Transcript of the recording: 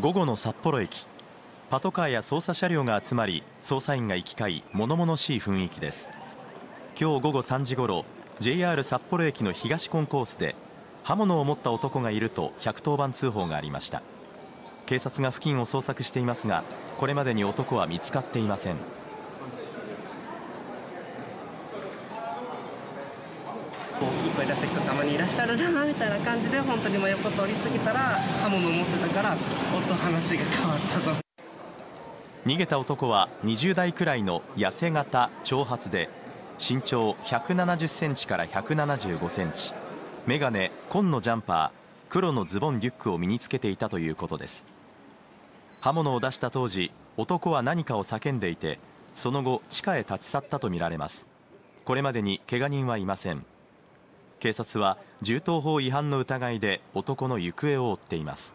午後の札幌駅。パトカーや捜査車両が集まり捜査員が行き交い物々しい雰囲気です。今日午後3時ごろ JR 札幌駅の東コンコースで刃物を持った男がいると110番通報がありました。警察が付近を捜索していますがこれまでに男は見つかっていません大きい声出す人たまにいらっしゃるなみたいな感じで本当に真横通り過ぎたら刃物を持ってたからおっと話が変わったぞ。逃げた男は20代くらいの痩せ型長髪で身長170センチから175センチ。メガネ紺のジャンパー黒のズボンリュックを身につけていたということです。刃物を出した当時男は何かを叫んでいてその後地下へ立ち去ったとみられます。これまでに怪我人はいません。警察は銃刀法違反の疑いで男の行方を追っています。